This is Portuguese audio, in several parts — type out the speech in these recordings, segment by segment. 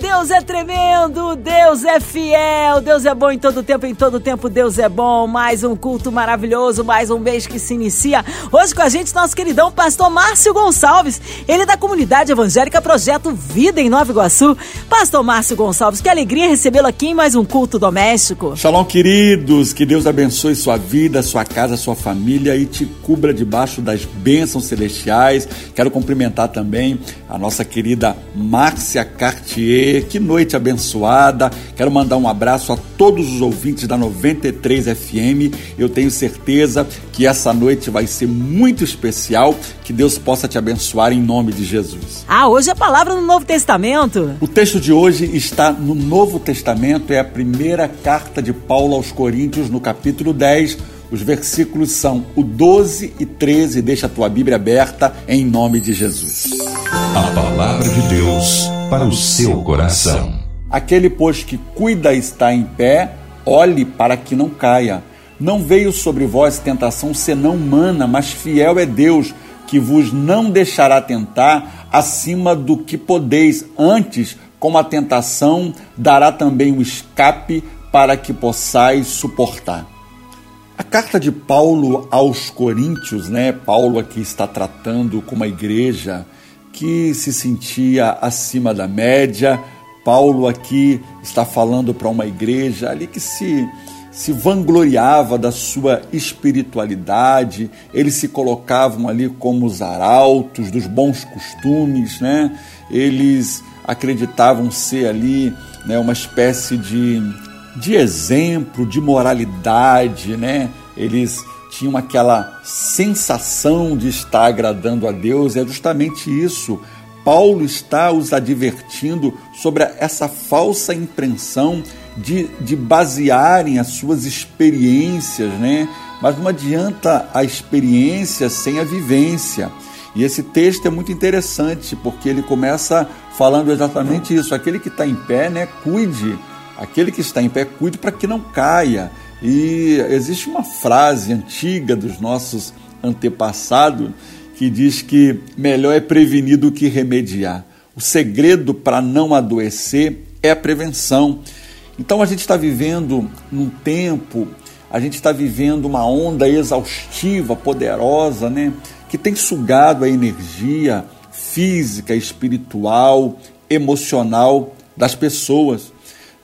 Deus é tremendo, Deus é fiel, Deus é bom em todo tempo, em todo tempo Deus é bom. Mais um culto maravilhoso, mais um mês que se inicia. Hoje com a gente, nosso queridão pastor Márcio Gonçalves, ele é da comunidade evangélica Projeto Vida em Nova Iguaçu. Pastor Márcio Gonçalves, que alegria recebê-lo aqui em mais um culto doméstico. Shalom, queridos, que Deus abençoe sua vida, sua casa, sua família e te cubra debaixo das bênçãos celestiais. Quero cumprimentar também a nossa querida Márcia Cartier que noite abençoada. Quero mandar um abraço a todos os ouvintes da 93 FM. Eu tenho certeza que essa noite vai ser muito especial. Que Deus possa te abençoar em nome de Jesus. Ah, hoje é a palavra no Novo Testamento. O texto de hoje está no Novo Testamento, é a primeira carta de Paulo aos Coríntios, no capítulo 10. Os versículos são o 12 e 13. Deixa a tua Bíblia aberta em nome de Jesus. A palavra de Deus para o seu coração. Aquele, pois, que cuida está em pé, olhe para que não caia. Não veio sobre vós tentação senão humana, mas fiel é Deus, que vos não deixará tentar acima do que podeis. Antes, com a tentação, dará também o escape para que possais suportar. A carta de Paulo aos Coríntios, né? Paulo aqui está tratando com uma igreja que se sentia acima da média. Paulo aqui está falando para uma igreja ali que se se vangloriava da sua espiritualidade, eles se colocavam ali como os arautos dos bons costumes, né? Eles acreditavam ser ali né, uma espécie de, de exemplo, de moralidade, né? Eles tinham aquela sensação de estar agradando a Deus, é justamente isso. Paulo está os advertindo sobre essa falsa impressão de, de basearem as suas experiências, né? Mas não adianta a experiência sem a vivência. E esse texto é muito interessante, porque ele começa falando exatamente isso. Aquele que está em pé, né, cuide. Aquele que está em pé, cuide para que não caia. E existe uma frase antiga dos nossos antepassados que diz que melhor é prevenir do que remediar. O segredo para não adoecer é a prevenção. Então a gente está vivendo num tempo, a gente está vivendo uma onda exaustiva, poderosa, né? Que tem sugado a energia física, espiritual, emocional das pessoas.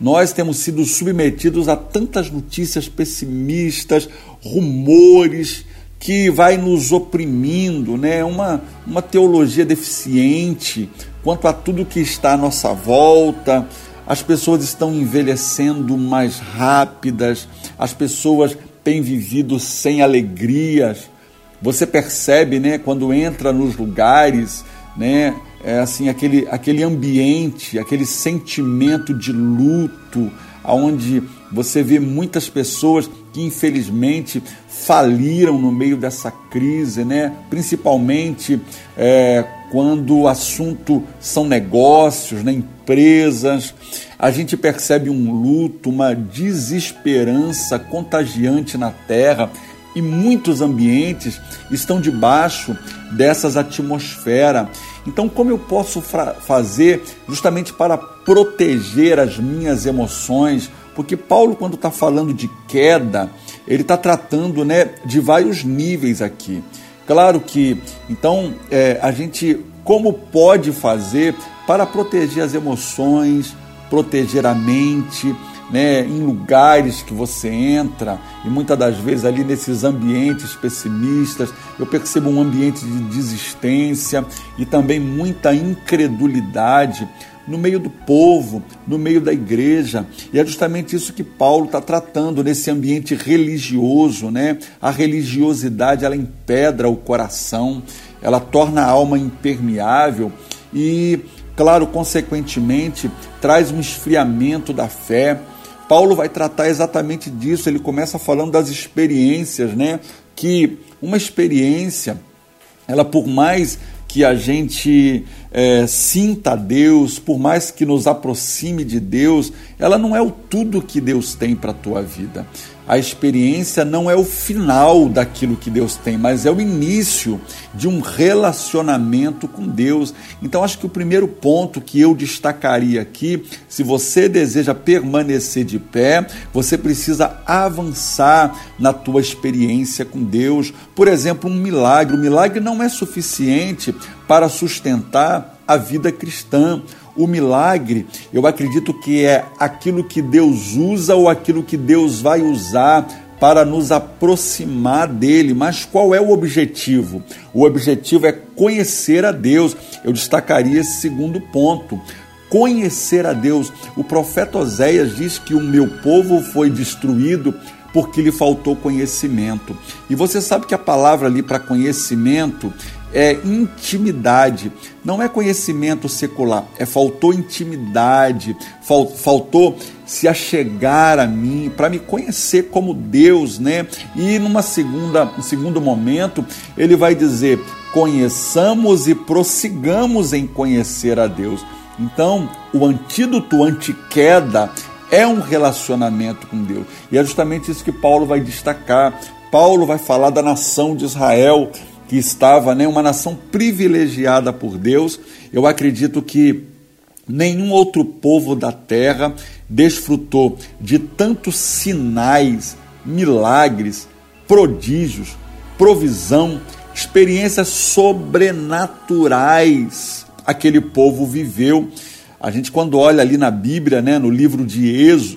Nós temos sido submetidos a tantas notícias pessimistas, rumores que vai nos oprimindo, né? Uma uma teologia deficiente quanto a tudo que está à nossa volta. As pessoas estão envelhecendo mais rápidas, as pessoas têm vivido sem alegrias. Você percebe, né, quando entra nos lugares, né, é assim aquele, aquele ambiente, aquele sentimento de luto, aonde você vê muitas pessoas que infelizmente faliram no meio dessa crise, né? Principalmente é, quando o assunto são negócios, né? empresas, a gente percebe um luto, uma desesperança contagiante na terra e muitos ambientes estão debaixo dessas atmosferas. Então, como eu posso fazer justamente para proteger as minhas emoções? Porque Paulo, quando está falando de queda, ele está tratando né, de vários níveis aqui. Claro que, então, é, a gente como pode fazer para proteger as emoções, proteger a mente, né, em lugares que você entra, e muitas das vezes ali nesses ambientes pessimistas, eu percebo um ambiente de desistência e também muita incredulidade no meio do povo, no meio da igreja. E é justamente isso que Paulo está tratando nesse ambiente religioso, né? A religiosidade ela empedra o coração, ela torna a alma impermeável e, claro, consequentemente, traz um esfriamento da fé Paulo vai tratar exatamente disso. Ele começa falando das experiências, né? Que uma experiência, ela por mais que a gente é, sinta Deus, por mais que nos aproxime de Deus, ela não é o tudo que Deus tem para a tua vida. A experiência não é o final daquilo que Deus tem, mas é o início de um relacionamento com Deus. Então, acho que o primeiro ponto que eu destacaria aqui, se você deseja permanecer de pé, você precisa avançar na tua experiência com Deus. Por exemplo, um milagre. O milagre não é suficiente para sustentar a vida cristã. O milagre, eu acredito que é aquilo que Deus usa ou aquilo que Deus vai usar para nos aproximar dele. Mas qual é o objetivo? O objetivo é conhecer a Deus. Eu destacaria esse segundo ponto. Conhecer a Deus. O profeta Oséias diz que o meu povo foi destruído porque lhe faltou conhecimento. E você sabe que a palavra ali para conhecimento é intimidade, não é conhecimento secular, é faltou intimidade, fal, faltou se achegar a mim, para me conhecer como Deus, né? E numa segunda, um segundo momento, ele vai dizer: conheçamos e prossigamos em conhecer a Deus. Então, o antídoto anti-queda é um relacionamento com Deus. E é justamente isso que Paulo vai destacar. Paulo vai falar da nação de Israel, que estava, né, uma nação privilegiada por Deus. Eu acredito que nenhum outro povo da terra desfrutou de tantos sinais, milagres, prodígios, provisão, experiências sobrenaturais aquele povo viveu a gente, quando olha ali na Bíblia, né, no livro de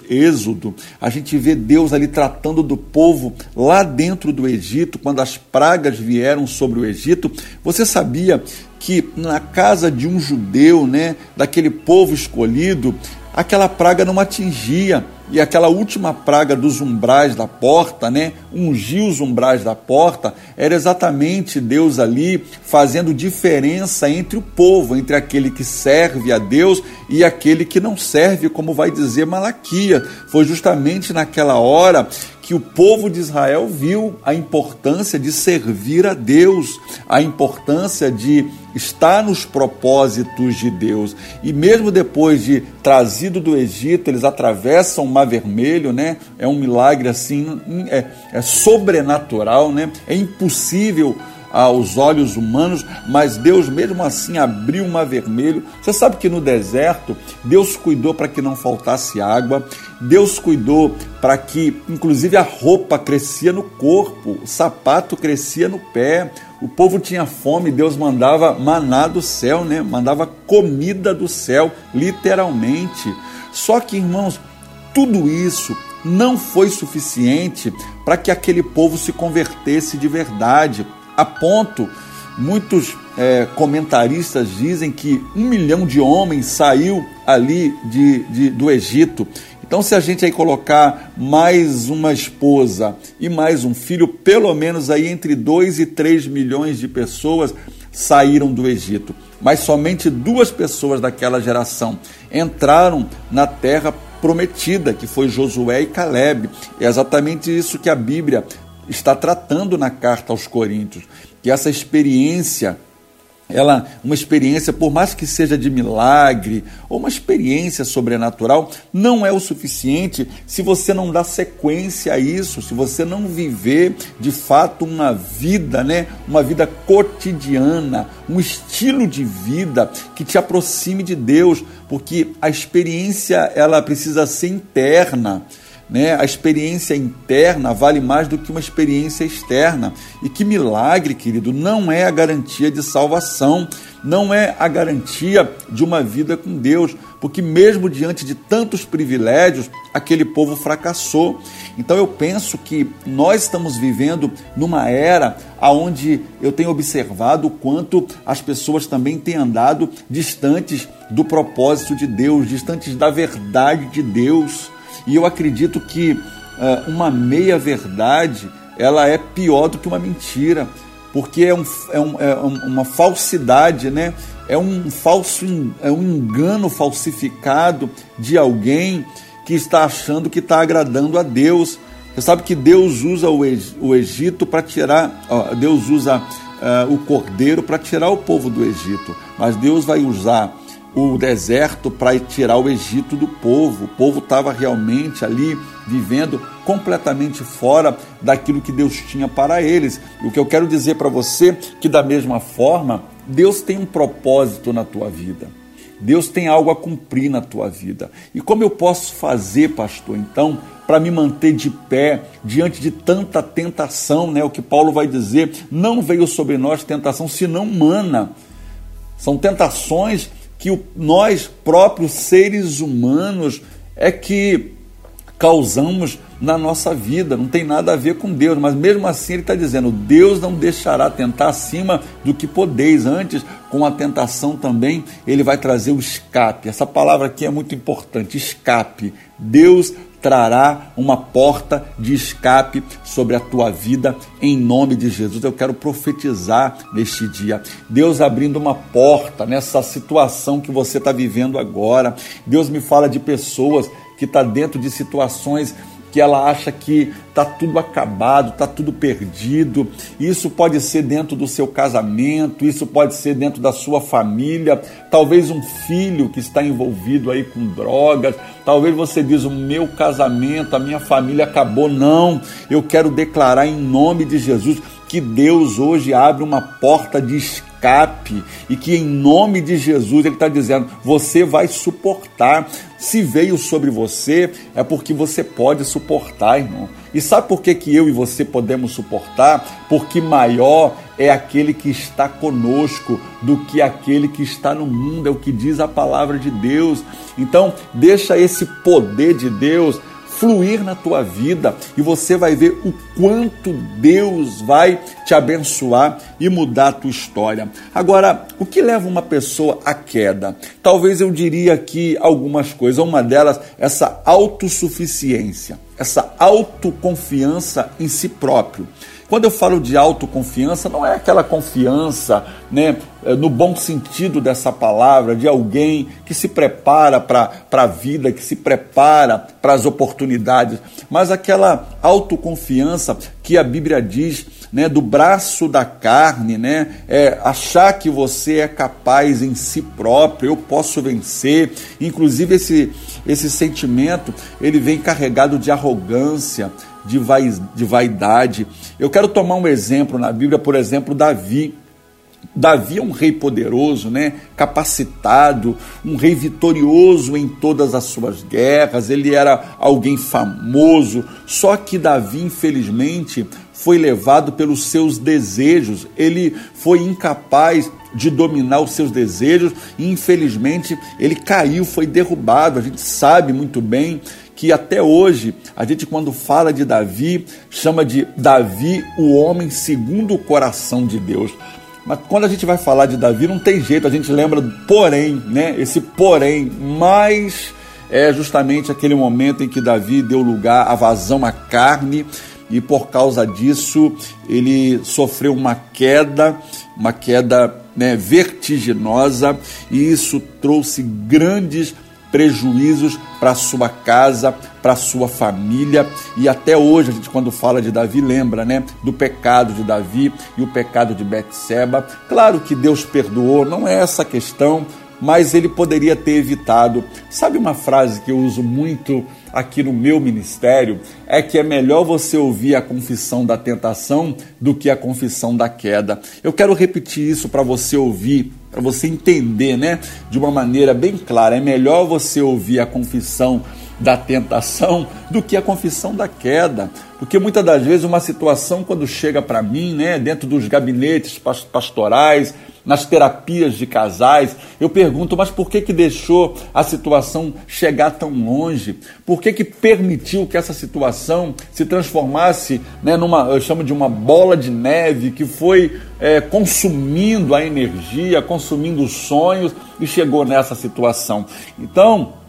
Êxodo, a gente vê Deus ali tratando do povo lá dentro do Egito, quando as pragas vieram sobre o Egito. Você sabia que na casa de um judeu, né, daquele povo escolhido, aquela praga não atingia e aquela última praga dos umbrais da porta, né? Ungir os umbrais da porta, era exatamente Deus ali fazendo diferença entre o povo, entre aquele que serve a Deus e aquele que não serve, como vai dizer Malaquia. Foi justamente naquela hora que o povo de Israel viu a importância de servir a Deus, a importância de estar nos propósitos de Deus. E mesmo depois de trazido do Egito, eles atravessam Mar Vermelho, né? É um milagre assim, é, é sobrenatural, né? É impossível aos olhos humanos, mas Deus mesmo assim abriu o mar vermelho. Você sabe que no deserto Deus cuidou para que não faltasse água, Deus cuidou para que, inclusive, a roupa crescia no corpo, o sapato crescia no pé. O povo tinha fome, Deus mandava maná do céu, né? Mandava comida do céu, literalmente. Só que, irmãos, tudo isso não foi suficiente para que aquele povo se convertesse de verdade a ponto, muitos é, comentaristas dizem que um milhão de homens saiu ali de, de, do Egito. Então, se a gente aí colocar mais uma esposa e mais um filho, pelo menos aí entre 2 e 3 milhões de pessoas saíram do Egito. Mas somente duas pessoas daquela geração entraram na terra prometida, que foi Josué e Caleb. É exatamente isso que a Bíblia está tratando na carta aos Coríntios, que essa experiência, ela, uma experiência, por mais que seja de milagre, ou uma experiência sobrenatural, não é o suficiente se você não dá sequência a isso, se você não viver de fato uma vida, né, uma vida cotidiana, um estilo de vida que te aproxime de Deus, porque a experiência ela precisa ser interna né? A experiência interna vale mais do que uma experiência externa. E que milagre, querido, não é a garantia de salvação, não é a garantia de uma vida com Deus, porque mesmo diante de tantos privilégios, aquele povo fracassou. Então eu penso que nós estamos vivendo numa era onde eu tenho observado o quanto as pessoas também têm andado distantes do propósito de Deus, distantes da verdade de Deus. E eu acredito que uh, uma meia-verdade ela é pior do que uma mentira, porque é, um, é, um, é uma falsidade, né? é um falso é um engano falsificado de alguém que está achando que está agradando a Deus. Você sabe que Deus usa o Egito para tirar, ó, Deus usa uh, o cordeiro para tirar o povo do Egito, mas Deus vai usar o deserto para tirar o Egito do povo. O povo estava realmente ali vivendo completamente fora daquilo que Deus tinha para eles. O que eu quero dizer para você que da mesma forma, Deus tem um propósito na tua vida. Deus tem algo a cumprir na tua vida. E como eu posso fazer, pastor, então, para me manter de pé diante de tanta tentação, né? O que Paulo vai dizer, não veio sobre nós tentação senão humana. São tentações que nós próprios seres humanos é que causamos na nossa vida, não tem nada a ver com Deus, mas mesmo assim ele está dizendo: Deus não deixará tentar acima do que podeis. Antes, com a tentação também, ele vai trazer o escape. Essa palavra aqui é muito importante: escape. Deus trará uma porta de escape sobre a tua vida em nome de Jesus. Eu quero profetizar neste dia. Deus abrindo uma porta nessa situação que você está vivendo agora. Deus me fala de pessoas que estão tá dentro de situações que ela acha que está tudo acabado, está tudo perdido. Isso pode ser dentro do seu casamento, isso pode ser dentro da sua família, talvez um filho que está envolvido aí com drogas. Talvez você diz: "O meu casamento, a minha família acabou". Não, eu quero declarar em nome de Jesus que Deus hoje abre uma porta de e que em nome de Jesus ele está dizendo: você vai suportar. Se veio sobre você, é porque você pode suportar, irmão. E sabe por que, que eu e você podemos suportar? Porque maior é aquele que está conosco do que aquele que está no mundo, é o que diz a palavra de Deus. Então, deixa esse poder de Deus fluir na tua vida e você vai ver o quanto Deus vai te abençoar e mudar a tua história. Agora, o que leva uma pessoa à queda? Talvez eu diria aqui algumas coisas. Uma delas, essa autossuficiência, essa autoconfiança em si próprio. Quando eu falo de autoconfiança, não é aquela confiança, né, eh, no bom sentido dessa palavra, de alguém que se prepara para a vida, que se prepara para as oportunidades, mas aquela autoconfiança que a Bíblia diz, né, do braço da carne, né, é achar que você é capaz em si próprio, eu posso vencer. Inclusive esse esse sentimento, ele vem carregado de arrogância, de, vai, de vaidade. Eu quero tomar um exemplo na Bíblia, por exemplo, Davi. Davi é um rei poderoso, né? capacitado, um rei vitorioso em todas as suas guerras, ele era alguém famoso. Só que Davi, infelizmente, foi levado pelos seus desejos, ele foi incapaz de dominar os seus desejos e, infelizmente, ele caiu, foi derrubado. A gente sabe muito bem que até hoje a gente, quando fala de Davi, chama de Davi o homem segundo o coração de Deus. Mas quando a gente vai falar de Davi, não tem jeito, a gente lembra, porém, né? Esse porém, mas é justamente aquele momento em que Davi deu lugar à vazão à carne e por causa disso ele sofreu uma queda, uma queda né, vertiginosa, e isso trouxe grandes prejuízos para sua casa, para sua família. E até hoje a gente quando fala de Davi lembra, né, do pecado de Davi e o pecado de Betseba. Claro que Deus perdoou, não é essa a questão, mas ele poderia ter evitado. Sabe uma frase que eu uso muito aqui no meu ministério é que é melhor você ouvir a confissão da tentação do que a confissão da queda. Eu quero repetir isso para você ouvir, para você entender, né, de uma maneira bem clara. É melhor você ouvir a confissão da tentação do que a confissão da queda. Porque muitas das vezes uma situação quando chega para mim, né, dentro dos gabinetes pastorais, nas terapias de casais, eu pergunto, mas por que que deixou a situação chegar tão longe? Por que que permitiu que essa situação se transformasse, né, numa, eu chamo de uma bola de neve que foi é, consumindo a energia, consumindo os sonhos e chegou nessa situação? Então,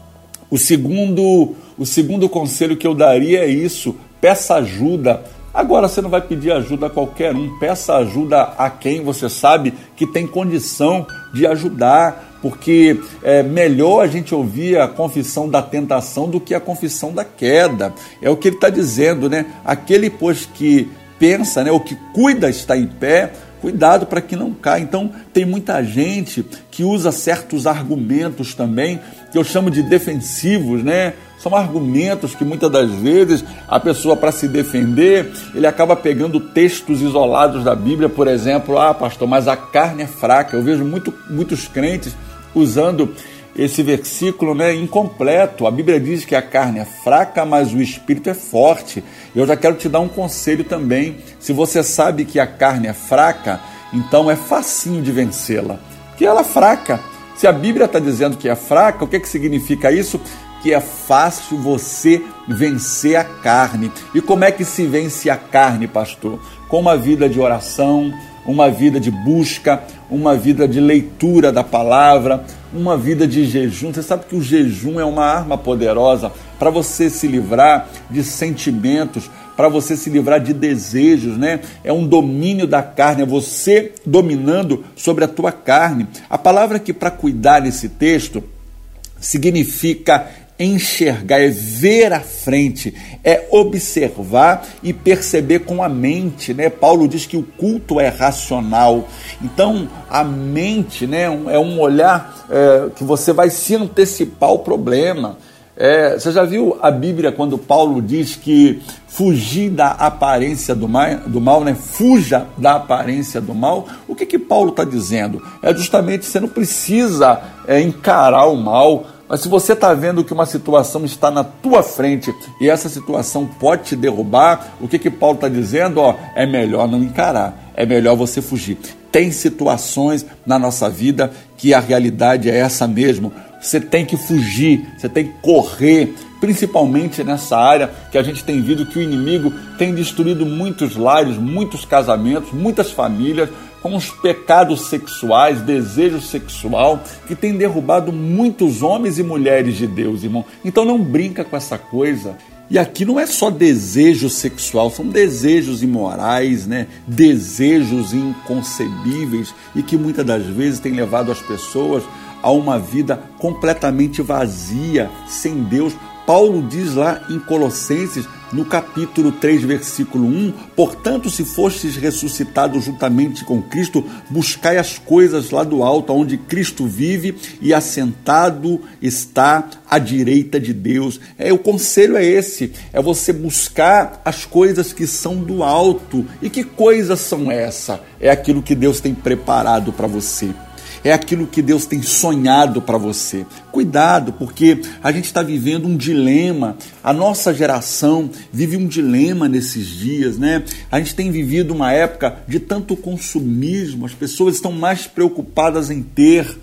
o segundo, o segundo conselho que eu daria é isso: peça ajuda Agora você não vai pedir ajuda a qualquer um, peça ajuda a quem você sabe que tem condição de ajudar, porque é melhor a gente ouvir a confissão da tentação do que a confissão da queda. É o que ele está dizendo, né? Aquele, pois, que pensa, né, o que cuida está em pé, Cuidado para que não caia. Então, tem muita gente que usa certos argumentos também, que eu chamo de defensivos, né? São argumentos que muitas das vezes a pessoa, para se defender, ele acaba pegando textos isolados da Bíblia, por exemplo, ah, pastor, mas a carne é fraca. Eu vejo muito, muitos crentes usando esse versículo né, incompleto. A Bíblia diz que a carne é fraca, mas o espírito é forte. Eu já quero te dar um conselho também. Se você sabe que a carne é fraca, então é facinho de vencê-la. Que ela é fraca. Se a Bíblia está dizendo que é fraca, o que, que significa isso? que é fácil você vencer a carne. E como é que se vence a carne, pastor? Com uma vida de oração, uma vida de busca, uma vida de leitura da palavra, uma vida de jejum. Você sabe que o jejum é uma arma poderosa para você se livrar de sentimentos, para você se livrar de desejos, né? É um domínio da carne, é você dominando sobre a tua carne. A palavra que para cuidar desse texto significa enxergar, é ver à frente, é observar e perceber com a mente, né? Paulo diz que o culto é racional. Então, a mente, né, é um olhar é, que você vai se antecipar ao problema. É, você já viu a Bíblia quando Paulo diz que fugir da aparência do mal, do mal né? fuja da aparência do mal? O que, que Paulo está dizendo? É justamente você não precisa é, encarar o mal, mas se você está vendo que uma situação está na tua frente e essa situação pode te derrubar, o que que Paulo está dizendo? Ó, é melhor não encarar, é melhor você fugir. Tem situações na nossa vida que a realidade é essa mesmo. Você tem que fugir, você tem que correr, principalmente nessa área que a gente tem visto que o inimigo tem destruído muitos lares, muitos casamentos, muitas famílias, com os pecados sexuais, desejo sexual, que tem derrubado muitos homens e mulheres de Deus, irmão. Então não brinca com essa coisa. E aqui não é só desejo sexual, são desejos imorais, né? desejos inconcebíveis e que muitas das vezes tem levado as pessoas a uma vida completamente vazia, sem Deus. Paulo diz lá em Colossenses no capítulo 3, versículo 1: Portanto, se fostes ressuscitados juntamente com Cristo, buscai as coisas lá do alto, onde Cristo vive e assentado está à direita de Deus. É o conselho é esse: é você buscar as coisas que são do alto. E que coisas são essas? É aquilo que Deus tem preparado para você é aquilo que Deus tem sonhado para você. Cuidado, porque a gente está vivendo um dilema. A nossa geração vive um dilema nesses dias, né? A gente tem vivido uma época de tanto consumismo, as pessoas estão mais preocupadas em ter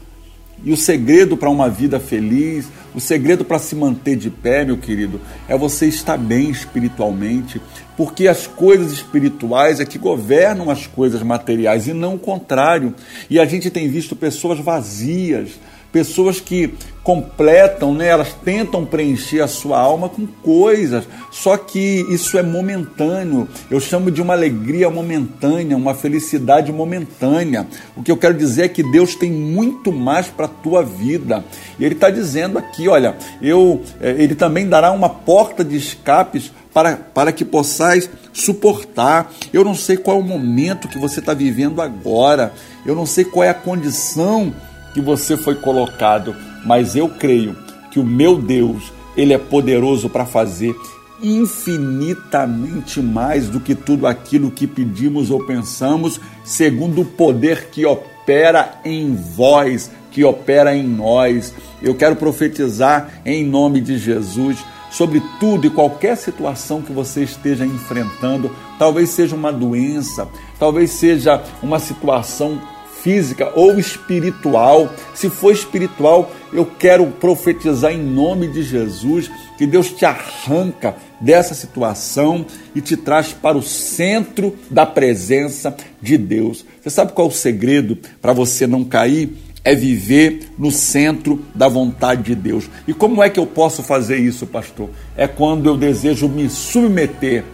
e o segredo para uma vida feliz, o segredo para se manter de pé, meu querido, é você estar bem espiritualmente, porque as coisas espirituais é que governam as coisas materiais e não o contrário. E a gente tem visto pessoas vazias, pessoas que completam, né, elas tentam preencher a sua alma com coisas, só que isso é momentâneo. Eu chamo de uma alegria momentânea, uma felicidade momentânea. O que eu quero dizer é que Deus tem muito mais para a tua vida. E Ele está dizendo aqui, olha, eu, eh, Ele também dará uma porta de escapes para, para que possais suportar. Eu não sei qual é o momento que você está vivendo agora, eu não sei qual é a condição que você foi colocado, mas eu creio que o meu Deus, ele é poderoso para fazer infinitamente mais do que tudo aquilo que pedimos ou pensamos, segundo o poder que opera em vós, que opera em nós. Eu quero profetizar em nome de Jesus sobre tudo e qualquer situação que você esteja enfrentando, talvez seja uma doença, talvez seja uma situação física ou espiritual. Se for espiritual, eu quero profetizar em nome de Jesus que Deus te arranca dessa situação e te traz para o centro da presença de Deus. Você sabe qual é o segredo para você não cair? É viver no centro da vontade de Deus. E como é que eu posso fazer isso, pastor? É quando eu desejo me submeter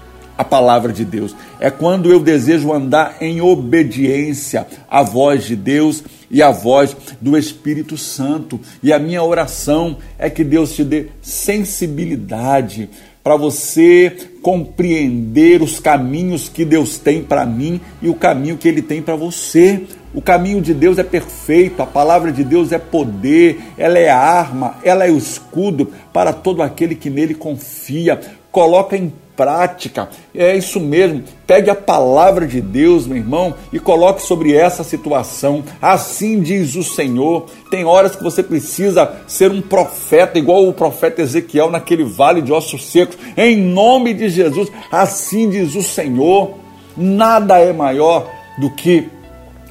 a palavra de Deus. É quando eu desejo andar em obediência à voz de Deus e à voz do Espírito Santo. E a minha oração é que Deus te dê sensibilidade para você compreender os caminhos que Deus tem para mim e o caminho que Ele tem para você. O caminho de Deus é perfeito, a palavra de Deus é poder, ela é arma, ela é o escudo para todo aquele que nele confia. Coloca em prática. É isso mesmo. Pegue a palavra de Deus, meu irmão, e coloque sobre essa situação. Assim diz o Senhor. Tem horas que você precisa ser um profeta, igual o profeta Ezequiel naquele vale de ossos secos. Em nome de Jesus, assim diz o Senhor. Nada é maior do que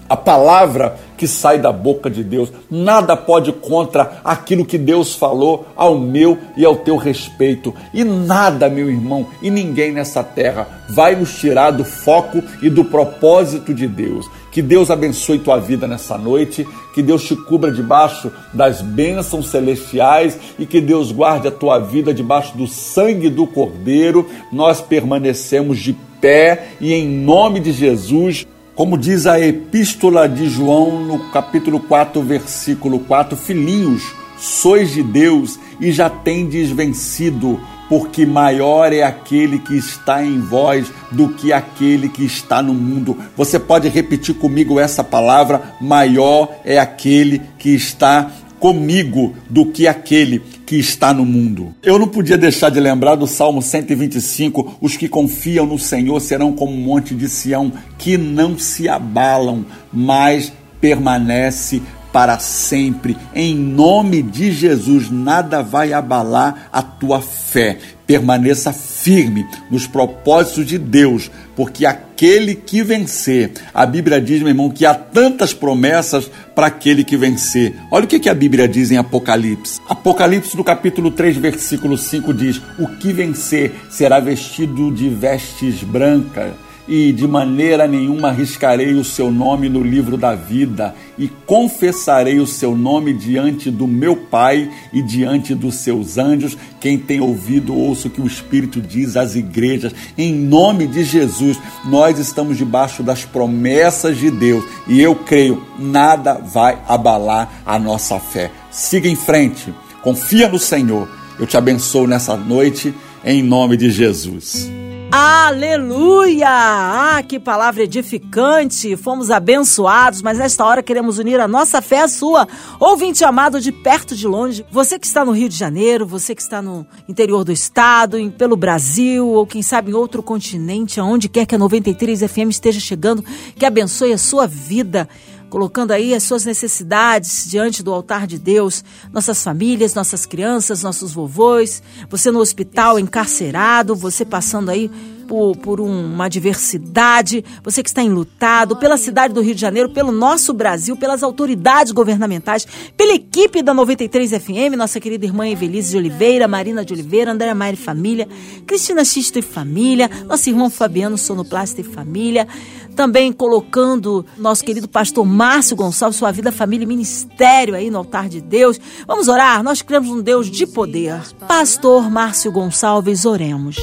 a palavra que sai da boca de Deus. Nada pode contra aquilo que Deus falou ao meu e ao teu respeito. E nada, meu irmão, e ninguém nessa terra vai nos tirar do foco e do propósito de Deus. Que Deus abençoe tua vida nessa noite, que Deus te cubra debaixo das bênçãos celestiais e que Deus guarde a tua vida debaixo do sangue do Cordeiro. Nós permanecemos de pé e em nome de Jesus como diz a epístola de João no capítulo 4, versículo 4, filhinhos, sois de Deus e já tendes vencido, porque maior é aquele que está em vós do que aquele que está no mundo. Você pode repetir comigo essa palavra: maior é aquele que está comigo do que aquele que está no mundo. Eu não podia deixar de lembrar do Salmo 125: os que confiam no Senhor serão como um monte de Sião, que não se abalam, mas permanece para sempre. Em nome de Jesus, nada vai abalar a tua fé. Permaneça firme nos propósitos de Deus, porque aquele que vencer, a Bíblia diz, meu irmão, que há tantas promessas para aquele que vencer. Olha o que, a Bíblia diz em Apocalipse. Apocalipse, no capítulo 3, versículo 5, diz: O que vencer será vestido de vestes brancas e de maneira nenhuma arriscarei o seu nome no livro da vida, e confessarei o seu nome diante do meu Pai e diante dos seus anjos. Quem tem ouvido, ouça o que o Espírito diz às igrejas. Em nome de Jesus, nós estamos debaixo das promessas de Deus e eu creio, nada vai abalar a nossa fé. Siga em frente, confia no Senhor. Eu te abençoo nessa noite, em nome de Jesus. Aleluia! Ah, que palavra edificante! Fomos abençoados, mas nesta hora queremos unir a nossa fé à sua. Ouvinte amado de perto de longe, você que está no Rio de Janeiro, você que está no interior do estado, em, pelo Brasil, ou quem sabe em outro continente, aonde quer que a 93 FM esteja chegando, que abençoe a sua vida colocando aí as suas necessidades diante do altar de Deus, nossas famílias, nossas crianças, nossos vovôs, você no hospital encarcerado, você passando aí por, por uma diversidade, você que está enlutado, pela cidade do Rio de Janeiro, pelo nosso Brasil, pelas autoridades governamentais, pela equipe da 93 FM, nossa querida irmã Evelise de Oliveira, Marina de Oliveira, Andréa e família, Cristina Xisto e família, nosso irmão Fabiano Sonoplasta e família, também colocando nosso querido pastor Márcio Gonçalves, sua vida, família e ministério aí no altar de Deus. Vamos orar? Nós cremos um Deus de poder. Pastor Márcio Gonçalves, oremos.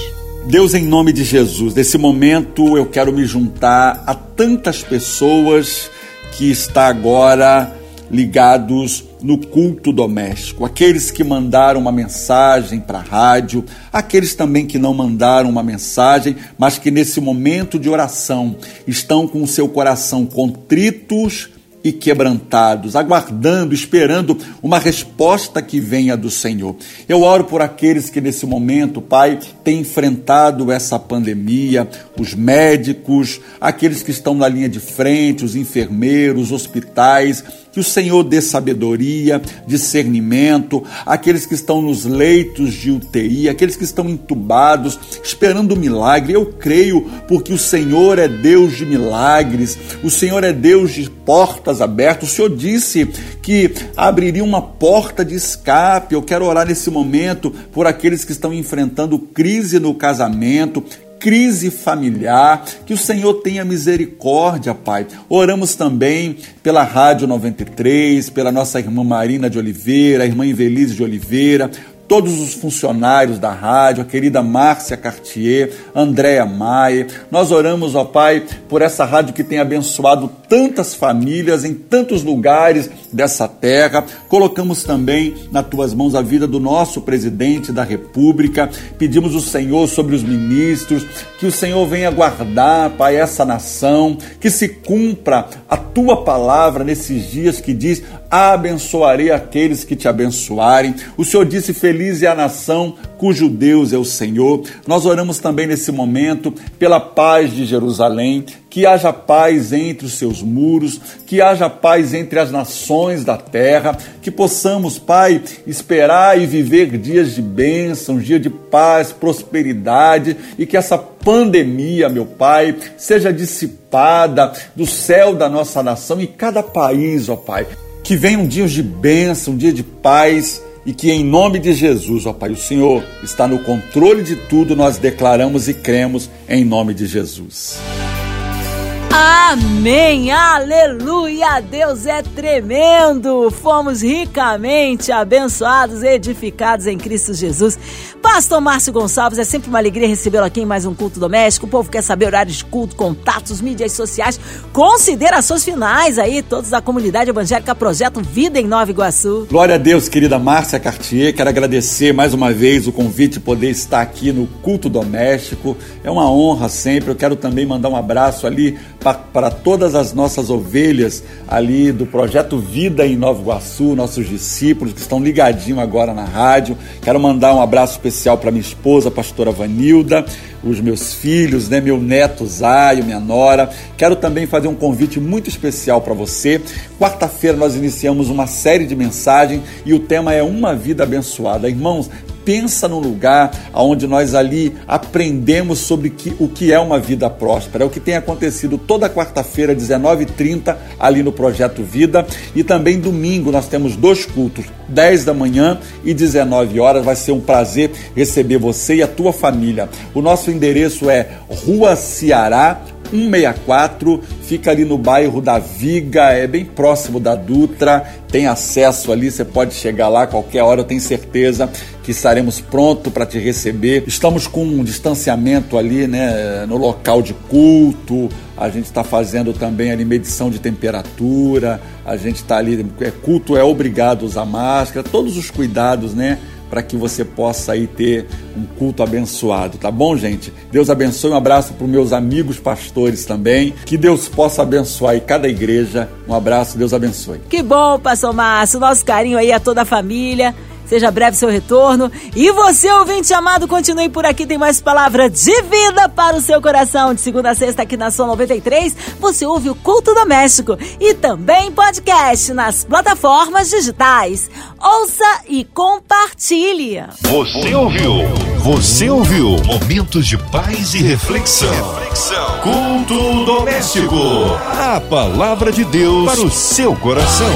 Deus, em nome de Jesus, nesse momento eu quero me juntar a tantas pessoas que está agora ligados no culto doméstico, aqueles que mandaram uma mensagem para a rádio, aqueles também que não mandaram uma mensagem, mas que nesse momento de oração estão com o seu coração contritos e quebrantados, aguardando, esperando uma resposta que venha do Senhor. Eu oro por aqueles que nesse momento, Pai, têm enfrentado essa pandemia, os médicos, aqueles que estão na linha de frente, os enfermeiros, hospitais, que o Senhor dê sabedoria, discernimento, aqueles que estão nos leitos de UTI, aqueles que estão entubados, esperando o milagre. Eu creio, porque o Senhor é Deus de milagres, o Senhor é Deus de portas abertas. O Senhor disse que abriria uma porta de escape. Eu quero orar nesse momento por aqueles que estão enfrentando crise no casamento, crise familiar, que o Senhor tenha misericórdia, Pai. Oramos também pela Rádio 93, pela nossa irmã Marina de Oliveira, a irmã Invelise de Oliveira, todos os funcionários da rádio, a querida Márcia Cartier, Andréa Maia. Nós oramos, ó Pai, por essa rádio que tem abençoado tantas famílias em tantos lugares dessa terra. Colocamos também nas tuas mãos a vida do nosso presidente da República. Pedimos o Senhor sobre os ministros, que o Senhor venha guardar, Pai, essa nação, que se cumpra a tua palavra nesses dias que diz: abençoarei aqueles que te abençoarem. O Senhor disse: Feliz é a nação cujo Deus é o Senhor. Nós oramos também nesse momento pela paz de Jerusalém, que haja paz entre os seus muros, que haja paz entre as nações da terra, que possamos, Pai, esperar e viver dias de bênção, dias de paz, prosperidade e que essa pandemia, meu Pai, seja dissipada do céu da nossa nação e cada país, ó Pai. Que venham dias de bênção, dia de paz e que em nome de Jesus, ó Pai, o Senhor está no controle de tudo, nós declaramos e cremos em nome de Jesus. Amém, aleluia, Deus é tremendo. Fomos ricamente abençoados, edificados em Cristo Jesus. Pastor Márcio Gonçalves, é sempre uma alegria recebê-lo aqui em mais um culto doméstico. O povo quer saber horários de culto, contatos, mídias sociais, considerações finais aí, todos da comunidade evangélica Projeto Vida em Nova Iguaçu. Glória a Deus, querida Márcia Cartier. Quero agradecer mais uma vez o convite de poder estar aqui no culto doméstico. É uma honra sempre. Eu quero também mandar um abraço ali para todas as nossas ovelhas ali do Projeto Vida em Nova Iguaçu, nossos discípulos que estão ligadinhos agora na rádio. Quero mandar um abraço especial para minha esposa, a pastora Vanilda, os meus filhos, né, meu neto Zaio, minha nora. Quero também fazer um convite muito especial para você. Quarta-feira nós iniciamos uma série de mensagens e o tema é Uma Vida Abençoada. Irmãos, pensa num lugar onde nós ali aprendemos sobre que, o que é uma vida próspera. É o que tem acontecido toda quarta-feira, 19h30, ali no Projeto Vida. E também domingo nós temos dois cultos, 10 da manhã e 19 horas. Vai ser um prazer receber você e a tua família. O nosso endereço é Rua Ceará, 164, fica ali no bairro da Viga, é bem próximo da Dutra, tem acesso ali, você pode chegar lá qualquer hora, eu tenho certeza que estaremos prontos para te receber. Estamos com um distanciamento ali, né, no local de culto, a gente está fazendo também ali medição de temperatura, a gente está ali, é, culto é obrigado a usar máscara, todos os cuidados, né? Para que você possa aí ter um culto abençoado, tá bom, gente? Deus abençoe, um abraço para os meus amigos pastores também, que Deus possa abençoar aí cada igreja. Um abraço, Deus abençoe. Que bom, pastor Márcio, nosso carinho aí a toda a família. Seja breve seu retorno. E você, ouvinte amado, continue por aqui. Tem mais palavra de vida para o seu coração. De segunda a sexta, aqui na Som 93, você ouve o Culto Doméstico. E também podcast nas plataformas digitais. Ouça e compartilhe. Você ouviu? Você ouviu? Momentos de paz e reflexão. reflexão. Culto Doméstico. A palavra de Deus para o seu coração.